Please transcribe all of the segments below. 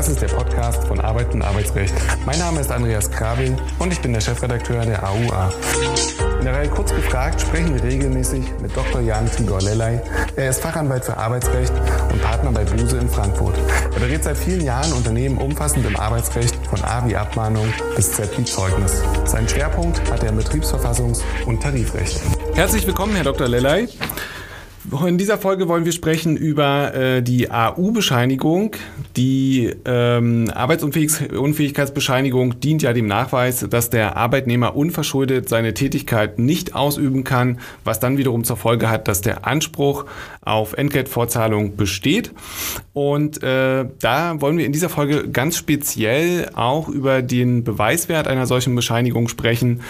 Das ist der Podcast von Arbeit und Arbeitsrecht. Mein Name ist Andreas Krabel und ich bin der Chefredakteur der AUA. In der Reihe Kurz gefragt sprechen wir regelmäßig mit Dr. Jan Tibor Lellay. Er ist Fachanwalt für Arbeitsrecht und Partner bei Buse in Frankfurt. Er berät seit vielen Jahren Unternehmen umfassend im Arbeitsrecht von A wie Abmahnung bis Z wie Zeugnis. Seinen Schwerpunkt hat er im Betriebsverfassungs- und Tarifrecht. Herzlich willkommen, Herr Dr. Lellay. In dieser Folge wollen wir sprechen über äh, die AU-Bescheinigung. Die ähm, Arbeitsunfähigkeitsbescheinigung dient ja dem Nachweis, dass der Arbeitnehmer unverschuldet seine Tätigkeit nicht ausüben kann, was dann wiederum zur Folge hat, dass der Anspruch auf Entgeltvorzahlung besteht. Und äh, da wollen wir in dieser Folge ganz speziell auch über den Beweiswert einer solchen Bescheinigung sprechen.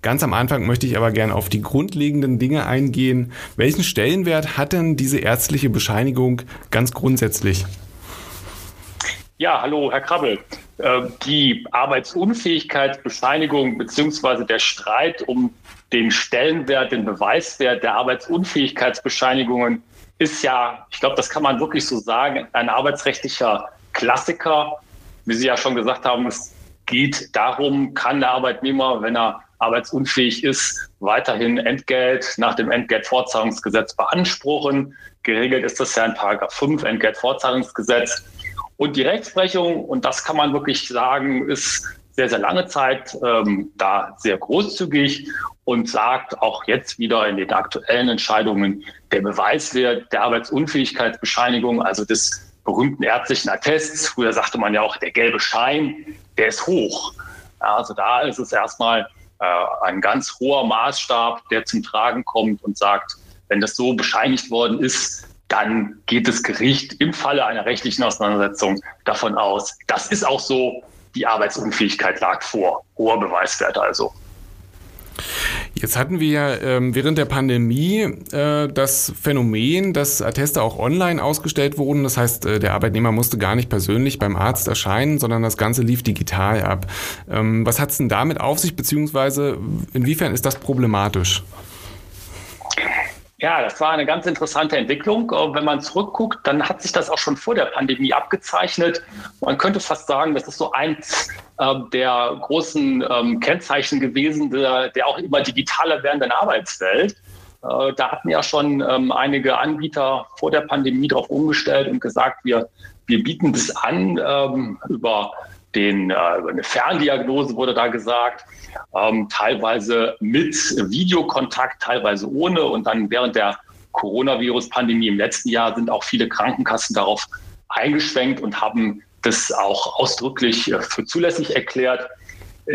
Ganz am Anfang möchte ich aber gerne auf die grundlegenden Dinge eingehen. Welchen Stellenwert hat denn diese ärztliche Bescheinigung ganz grundsätzlich? Ja, hallo, Herr Krabbel. Äh, die Arbeitsunfähigkeitsbescheinigung beziehungsweise der Streit um den Stellenwert, den Beweiswert der Arbeitsunfähigkeitsbescheinigungen ist ja, ich glaube, das kann man wirklich so sagen, ein arbeitsrechtlicher Klassiker. Wie Sie ja schon gesagt haben, es geht darum, kann der Arbeitnehmer, wenn er arbeitsunfähig ist, weiterhin Entgelt nach dem Entgeltfortzahlungsgesetz beanspruchen. Geregelt ist das ja in Paragraph 5 Entgeltfortzahlungsgesetz. Und die Rechtsprechung, und das kann man wirklich sagen, ist sehr, sehr lange Zeit ähm, da sehr großzügig und sagt auch jetzt wieder in den aktuellen Entscheidungen, der Beweiswert der Arbeitsunfähigkeitsbescheinigung, also des berühmten ärztlichen Attests, früher sagte man ja auch der gelbe Schein, der ist hoch. Also da ist es erstmal ein ganz hoher Maßstab, der zum Tragen kommt und sagt, wenn das so bescheinigt worden ist, dann geht das Gericht im Falle einer rechtlichen Auseinandersetzung davon aus, das ist auch so, die Arbeitsunfähigkeit lag vor. Hoher Beweiswert also. Jetzt hatten wir ähm, während der Pandemie äh, das Phänomen, dass Atteste auch online ausgestellt wurden. Das heißt, äh, der Arbeitnehmer musste gar nicht persönlich beim Arzt erscheinen, sondern das Ganze lief digital ab. Ähm, was hat es denn damit auf sich, beziehungsweise inwiefern ist das problematisch? Ja, das war eine ganz interessante Entwicklung. Äh, wenn man zurückguckt, dann hat sich das auch schon vor der Pandemie abgezeichnet. Man könnte fast sagen, das ist so eins äh, der großen ähm, Kennzeichen gewesen, der, der, auch immer digitaler werdenden Arbeitswelt. Äh, da hatten ja schon ähm, einige Anbieter vor der Pandemie darauf umgestellt und gesagt, wir, wir bieten das an ähm, über den, äh, eine Ferndiagnose wurde da gesagt ähm, teilweise mit Videokontakt, teilweise ohne. Und dann während der Coronavirus-Pandemie im letzten Jahr sind auch viele Krankenkassen darauf eingeschwenkt und haben das auch ausdrücklich äh, für zulässig erklärt.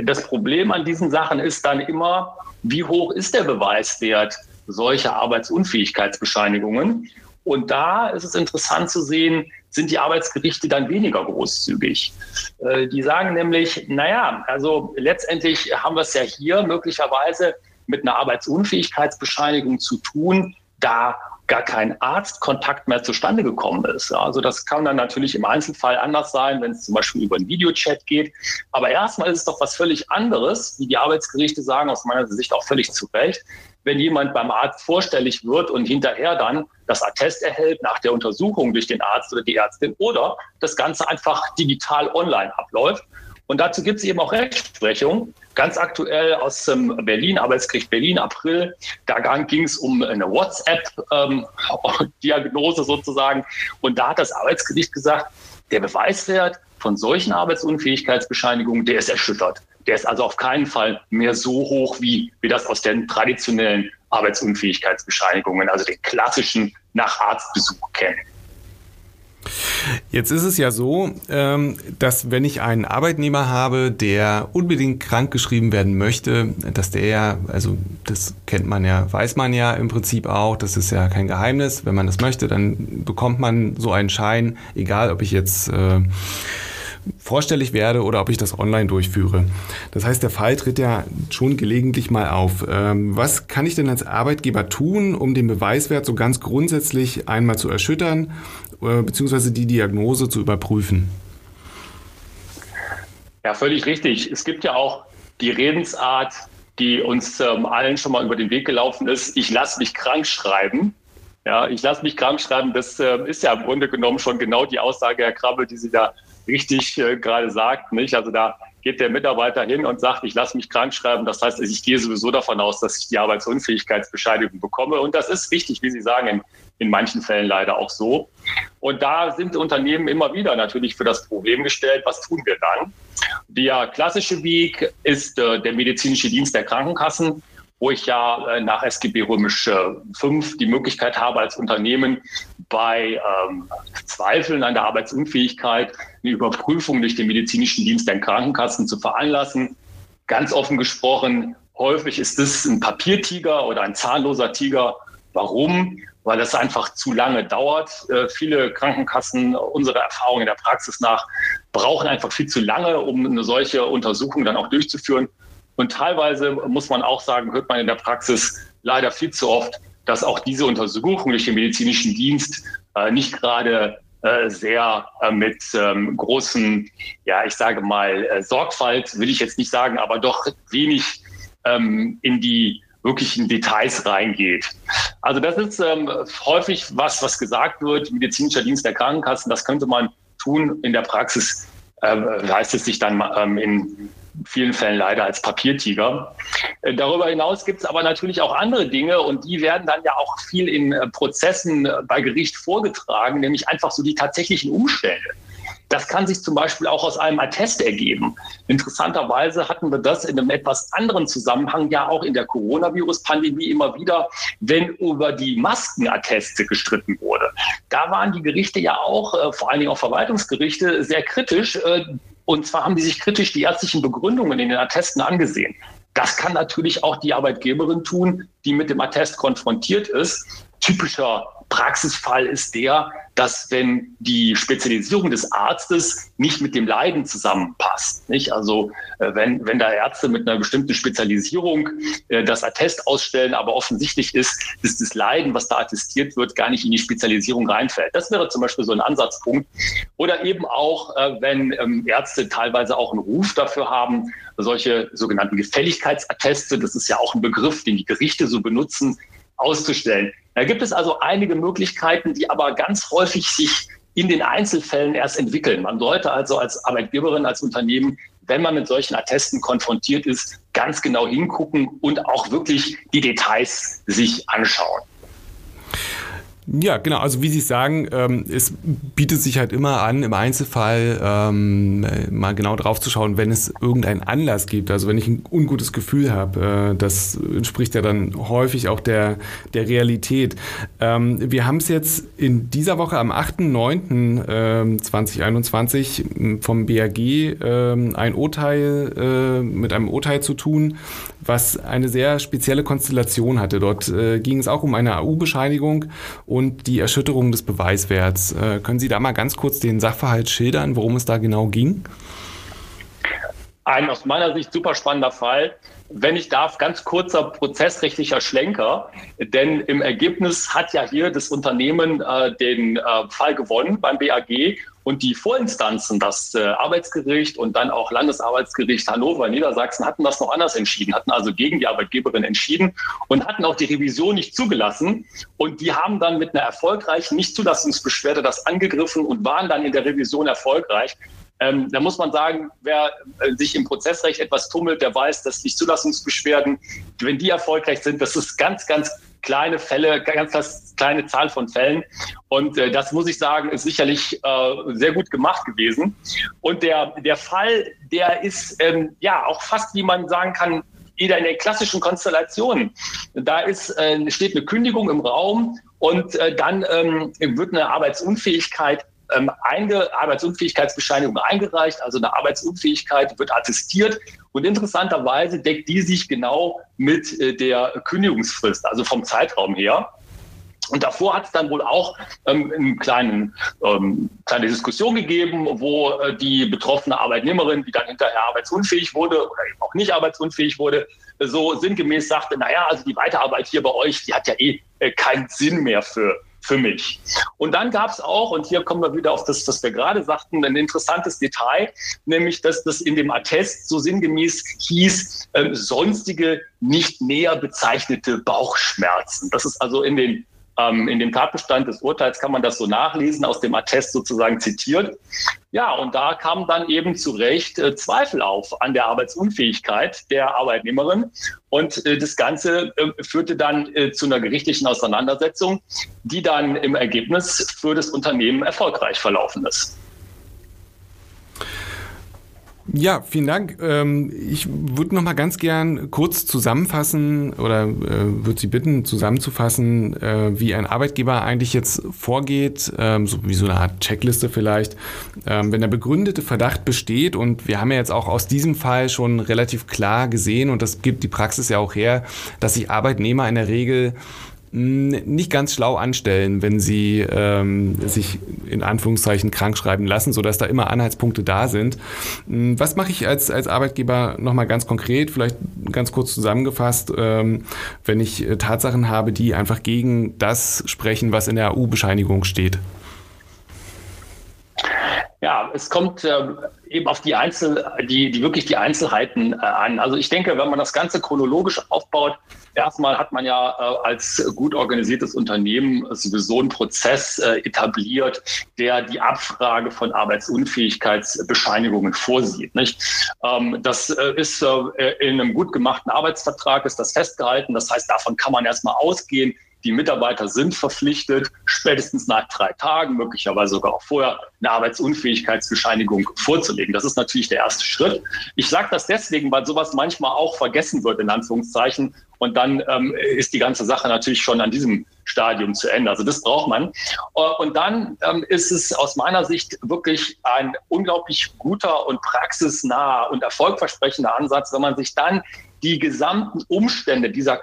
Das Problem an diesen Sachen ist dann immer, wie hoch ist der Beweiswert solcher Arbeitsunfähigkeitsbescheinigungen? Und da ist es interessant zu sehen, sind die Arbeitsgerichte dann weniger großzügig. Äh, die sagen nämlich, naja, also letztendlich haben wir es ja hier möglicherweise mit einer Arbeitsunfähigkeitsbescheinigung zu tun, da gar kein Arztkontakt mehr zustande gekommen ist. Also das kann dann natürlich im Einzelfall anders sein, wenn es zum Beispiel über einen Videochat geht. Aber erstmal ist es doch was völlig anderes, wie die Arbeitsgerichte sagen, aus meiner Sicht auch völlig zu Recht, wenn jemand beim Arzt vorstellig wird und hinterher dann das Attest erhält nach der Untersuchung durch den Arzt oder die Ärztin oder das Ganze einfach digital online abläuft. Und dazu gibt es eben auch Rechtsprechung. Ganz aktuell aus dem Berlin, Arbeitsgericht Berlin, April. Da ging es um eine WhatsApp-Diagnose ähm, sozusagen. Und da hat das Arbeitsgericht gesagt, der Beweiswert von solchen Arbeitsunfähigkeitsbescheinigungen, der ist erschüttert. Der ist also auf keinen Fall mehr so hoch, wie wir das aus den traditionellen Arbeitsunfähigkeitsbescheinigungen, also den klassischen nach Arztbesuch kennen. Jetzt ist es ja so, ähm, dass wenn ich einen Arbeitnehmer habe, der unbedingt krankgeschrieben werden möchte, dass der ja, also das kennt man ja, weiß man ja im Prinzip auch, das ist ja kein Geheimnis. Wenn man das möchte, dann bekommt man so einen Schein, egal ob ich jetzt äh, vorstellig werde oder ob ich das online durchführe. Das heißt, der Fall tritt ja schon gelegentlich mal auf. Ähm, was kann ich denn als Arbeitgeber tun, um den Beweiswert so ganz grundsätzlich einmal zu erschüttern, äh, beziehungsweise die Diagnose zu überprüfen? Ja, völlig richtig. Es gibt ja auch die Redensart, die uns ähm, allen schon mal über den Weg gelaufen ist. Ich lasse mich krank schreiben. Ja, ich lasse mich krank schreiben. Das äh, ist ja im Grunde genommen schon genau die Aussage, Herr Krabbel, die Sie da richtig äh, gerade sagt. Nicht? Also da geht der Mitarbeiter hin und sagt, ich lasse mich krank schreiben. Das heißt, ich gehe sowieso davon aus, dass ich die Arbeitsunfähigkeitsbescheinigung bekomme. Und das ist richtig, wie Sie sagen, in, in manchen Fällen leider auch so. Und da sind Unternehmen immer wieder natürlich für das Problem gestellt, was tun wir dann? Der klassische Weg ist äh, der medizinische Dienst der Krankenkassen wo ich ja äh, nach SGB Römisch 5 die Möglichkeit habe, als Unternehmen bei ähm, Zweifeln an der Arbeitsunfähigkeit eine Überprüfung durch den medizinischen Dienst der Krankenkassen zu veranlassen. Ganz offen gesprochen, häufig ist es ein Papiertiger oder ein zahnloser Tiger. Warum? Weil das einfach zu lange dauert. Äh, viele Krankenkassen, unserer Erfahrung in der Praxis nach, brauchen einfach viel zu lange, um eine solche Untersuchung dann auch durchzuführen. Und teilweise muss man auch sagen, hört man in der Praxis leider viel zu oft, dass auch diese Untersuchung durch den medizinischen Dienst äh, nicht gerade äh, sehr äh, mit ähm, großen, ja, ich sage mal, äh, Sorgfalt, will ich jetzt nicht sagen, aber doch wenig ähm, in die wirklichen Details reingeht. Also das ist ähm, häufig was, was gesagt wird, medizinischer Dienst der Krankenkassen, das könnte man tun. In der Praxis heißt es sich dann ähm, in vielen Fällen leider als Papiertiger. Äh, darüber hinaus gibt es aber natürlich auch andere Dinge und die werden dann ja auch viel in äh, Prozessen äh, bei Gericht vorgetragen, nämlich einfach so die tatsächlichen Umstände. Das kann sich zum Beispiel auch aus einem Attest ergeben. Interessanterweise hatten wir das in einem etwas anderen Zusammenhang ja auch in der Coronavirus-Pandemie immer wieder, wenn über die Maskenatteste gestritten wurde. Da waren die Gerichte ja auch, vor allen Dingen auch Verwaltungsgerichte, sehr kritisch. Und zwar haben die sich kritisch die ärztlichen Begründungen in den Attesten angesehen. Das kann natürlich auch die Arbeitgeberin tun, die mit dem Attest konfrontiert ist. Typischer Praxisfall ist der, dass wenn die Spezialisierung des Arztes nicht mit dem Leiden zusammenpasst, nicht? Also äh, wenn, wenn da Ärzte mit einer bestimmten Spezialisierung äh, das Attest ausstellen, aber offensichtlich ist, dass das Leiden, was da attestiert wird, gar nicht in die Spezialisierung reinfällt. Das wäre zum Beispiel so ein Ansatzpunkt. Oder eben auch, äh, wenn ähm, Ärzte teilweise auch einen Ruf dafür haben, solche sogenannten Gefälligkeitsatteste, das ist ja auch ein Begriff, den die Gerichte so benutzen, auszustellen. Da gibt es also einige Möglichkeiten, die aber ganz häufig sich in den Einzelfällen erst entwickeln. Man sollte also als Arbeitgeberin, als Unternehmen, wenn man mit solchen Attesten konfrontiert ist, ganz genau hingucken und auch wirklich die Details sich anschauen. Ja, genau. Also wie Sie sagen, ähm, es bietet sich halt immer an, im Einzelfall ähm, mal genau drauf zu schauen, wenn es irgendeinen Anlass gibt. Also wenn ich ein ungutes Gefühl habe, äh, das entspricht ja dann häufig auch der, der Realität. Ähm, wir haben es jetzt in dieser Woche am 8.9.2021 ähm, vom BAG ein Urteil äh, mit einem Urteil zu tun, was eine sehr spezielle Konstellation hatte. Dort äh, ging es auch um eine AU-Bescheinigung und die Erschütterung des Beweiswerts. Äh, können Sie da mal ganz kurz den Sachverhalt schildern, worum es da genau ging? Ein aus meiner Sicht super spannender Fall. Wenn ich darf, ganz kurzer prozessrechtlicher Schlenker, denn im Ergebnis hat ja hier das Unternehmen äh, den äh, Fall gewonnen beim BAG und die Vorinstanzen, das äh, Arbeitsgericht und dann auch Landesarbeitsgericht Hannover, Niedersachsen, hatten das noch anders entschieden, hatten also gegen die Arbeitgeberin entschieden und hatten auch die Revision nicht zugelassen. Und die haben dann mit einer erfolgreichen Nichtzulassungsbeschwerde das angegriffen und waren dann in der Revision erfolgreich. Ähm, da muss man sagen, wer äh, sich im Prozessrecht etwas tummelt, der weiß, dass Nichtzulassungsbeschwerden, wenn die erfolgreich sind, das ist ganz, ganz kleine Fälle, ganz, ganz kleine Zahl von Fällen. Und äh, das muss ich sagen, ist sicherlich äh, sehr gut gemacht gewesen. Und der, der Fall, der ist ähm, ja auch fast, wie man sagen kann, wieder in den klassischen Konstellationen. Da ist, äh, steht eine Kündigung im Raum und äh, dann ähm, wird eine Arbeitsunfähigkeit ähm, einge Arbeitsunfähigkeitsbescheinigung eingereicht, also eine Arbeitsunfähigkeit wird attestiert und interessanterweise deckt die sich genau mit äh, der Kündigungsfrist, also vom Zeitraum her. Und davor hat es dann wohl auch ähm, eine kleinen, ähm, kleine Diskussion gegeben, wo äh, die betroffene Arbeitnehmerin, die dann hinterher arbeitsunfähig wurde oder eben auch nicht arbeitsunfähig wurde, so sinngemäß sagte, naja, also die Weiterarbeit hier bei euch, die hat ja eh äh, keinen Sinn mehr für, für mich. Und dann gab es auch, und hier kommen wir wieder auf das, was wir gerade sagten, ein interessantes Detail, nämlich dass das in dem Attest so sinngemäß hieß, äh, sonstige nicht näher bezeichnete Bauchschmerzen. Das ist also in den Ähm, in dem Tatbestand des Urteils kann man das so nachlesen, aus dem Attest sozusagen zitiert. Ja, und da kamen dann eben zu Recht äh, Zweifel auf an der Arbeitsunfähigkeit der Arbeitnehmerin. Und äh, das Ganze äh, führte dann äh, zu einer gerichtlichen Auseinandersetzung, die dann im Ergebnis für das Unternehmen erfolgreich verlaufen ist. Ja, vielen Dank. Ähm, ich würde noch mal ganz gern kurz zusammenfassen oder äh, würde Sie bitten, zusammenzufassen, äh, wie ein Arbeitgeber eigentlich jetzt vorgeht, ähm, so wie so eine Art Checkliste vielleicht, ähm, wenn der begründete Verdacht besteht. Und wir haben ja jetzt auch aus diesem Fall schon relativ klar gesehen, und das gibt die Praxis ja auch her, dass sich Arbeitnehmer in der Regel nicht ganz schlau anstellen, wenn sie ähm, sich in Anführungszeichen krank schreiben lassen, sodass da immer Anhaltspunkte da sind. Was mache ich als, als Arbeitgeber nochmal ganz konkret, vielleicht ganz kurz zusammengefasst, ähm, wenn ich äh, Tatsachen habe, die einfach gegen das sprechen, was in der AU-Bescheinigung steht? Ja, es kommt äh, eben auf die Einzel, die, die wirklich die Einzelheiten äh, an. Also ich denke, wenn man das Ganze chronologisch aufbaut, erstmal hat man ja äh, als gut organisiertes Unternehmen sowieso einen Prozess äh, etabliert, der die Abfrage von Arbeitsunfähigkeitsbescheinigungen vorsieht. Nicht? Ähm, das äh, ist äh, in einem gut gemachten Arbeitsvertrag ist das festgehalten. Das heißt, davon kann man erstmal ausgehen, die Mitarbeiter sind verpflichtet, spätestens nach drei Tagen, möglicherweise sogar auch vorher, eine Arbeitsunfähigkeitsbescheinigung vorzulegen. Das ist natürlich der erste Schritt. Ich sage das deswegen, weil sowas manchmal auch vergessen wird, in Anführungszeichen. Und dann ähm, ist die ganze Sache natürlich schon an diesem Stadium zu Ende. Also das braucht man. Äh, und dann ähm, ist es aus meiner Sicht wirklich ein unglaublich guter und praxisnaher und erfolgversprechender Ansatz, wenn man sich dann die gesamten Umstände dieser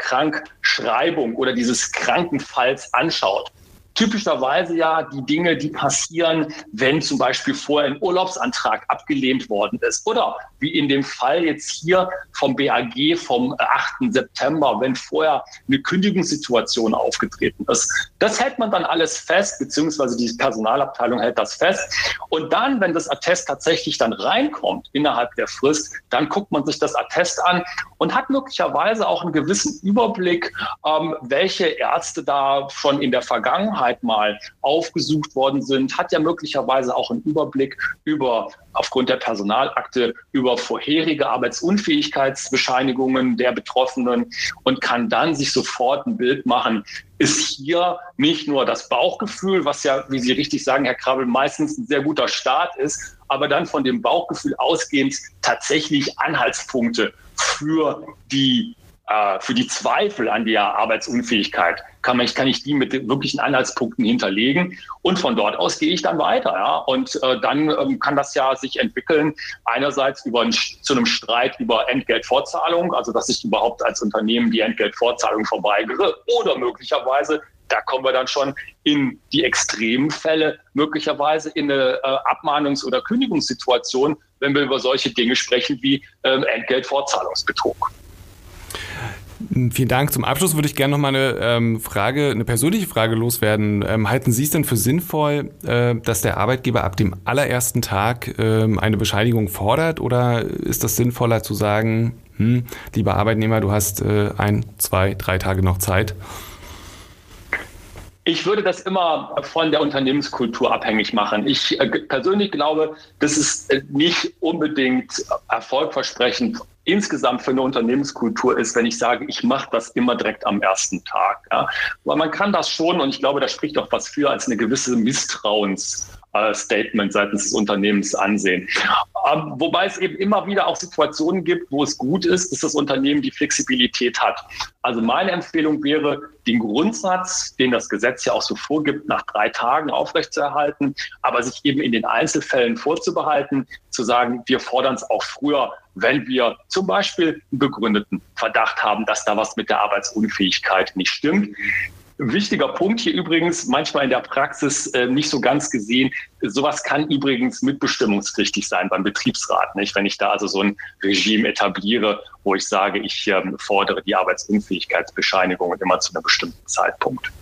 Krankschreibung oder dieses Krankenfalls anschaut typischerweise ja die Dinge, die passieren, wenn zum Beispiel vorher ein Urlaubsantrag abgelehnt worden ist. Oder wie in dem Fall jetzt hier vom BAG vom 8. September, wenn vorher eine Kündigungssituation aufgetreten ist. Das hält man dann alles fest, beziehungsweise die Personalabteilung hält das fest. Und dann, wenn das Attest tatsächlich dann reinkommt innerhalb der Frist, dann guckt man sich das Attest an und hat möglicherweise auch einen gewissen Überblick, ähm, welche Ärzte da schon in der Vergangenheit Vergangenheit mal aufgesucht worden sind, hat ja möglicherweise auch einen Überblick über aufgrund der Personalakte über vorherige Arbeitsunfähigkeitsbescheinigungen der Betroffenen und kann dann sich sofort ein Bild machen, ist hier nicht nur das Bauchgefühl, was ja, wie Sie richtig sagen, Herr Krabbel, meistens ein sehr guter Start ist, aber dann von dem Bauchgefühl ausgehend tatsächlich Anhaltspunkte für die für die Zweifel an der Arbeitsunfähigkeit kann, man, kann ich die mit wirklichen Anhaltspunkten hinterlegen und von dort aus gehe ich dann weiter. Ja? Und äh, dann ähm, kann das ja sich entwickeln, einerseits über ein, zu einem Streit über Entgeltfortzahlung, also dass ich überhaupt als Unternehmen die Entgeltfortzahlung verweigere oder möglicherweise da kommen wir dann schon in die extremen Fälle, möglicherweise in eine äh, Abmahnungs- oder Kündigungssituation, wenn wir über solche Dinge sprechen wie ähm, Entgeltfortzahlungsbetrug. Vielen Dank. Zum Abschluss würde ich gerne noch mal eine ähm, Frage, eine persönliche Frage loswerden. Ähm, halten Sie es denn für sinnvoll, äh, dass der Arbeitgeber ab dem allerersten Tag ähm, eine Bescheinigung fordert oder ist das sinnvoller zu sagen, hm, lieber Arbeitnehmer, du hast äh, ein, zwei, drei Tage noch Zeit? Ich würde das immer von der Unternehmenskultur abhängig machen. Ich äh, persönlich glaube, das ist äh, nicht unbedingt erfolgversprechend insgesamt für eine Unternehmenskultur ist, wenn ich sage, ich mache das immer direkt am ersten Tag. Ja. Weil man kann das schon, und ich glaube, da spricht auch was für, als eine gewisse Misstrauens Statement seitens des Unternehmens ansehen. Ähm, wobei es eben immer wieder auch Situationen gibt, wo es gut ist, dass das Unternehmen die Flexibilität hat. Also meine Empfehlung wäre, den Grundsatz, den das Gesetz ja auch so vorgibt, nach drei Tagen aufrechtzuerhalten, aber sich eben in den Einzelfällen vorzubehalten, zu sagen, wir fordern es auch früher, wenn wir zum Beispiel einen begründeten Verdacht haben, dass da was mit der Arbeitsunfähigkeit nicht stimmt. Wichtiger Punkt hier übrigens, manchmal in der Praxis äh, nicht so ganz gesehen. Sowas kann übrigens mitbestimmungspflichtig sein beim Betriebsrat. Nicht? Wenn ich da also so ein Regime etabliere, wo ich sage, ich ähm, fordere die Arbeitsunfähigkeitsbescheinigung immer zu einem bestimmten Zeitpunkt.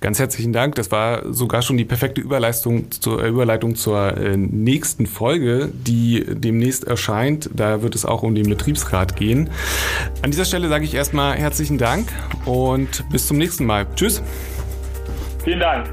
Ganz herzlichen Dank. Das war sogar schon die perfekte Überleitung zur, Überleitung zur äh, nächsten Folge, die demnächst erscheint. Da wird es auch um den Betriebsrat gehen. An dieser Stelle sage ich erstmal herzlichen Dank und bis zum nächsten Mal. Tschüss. Vielen Dank.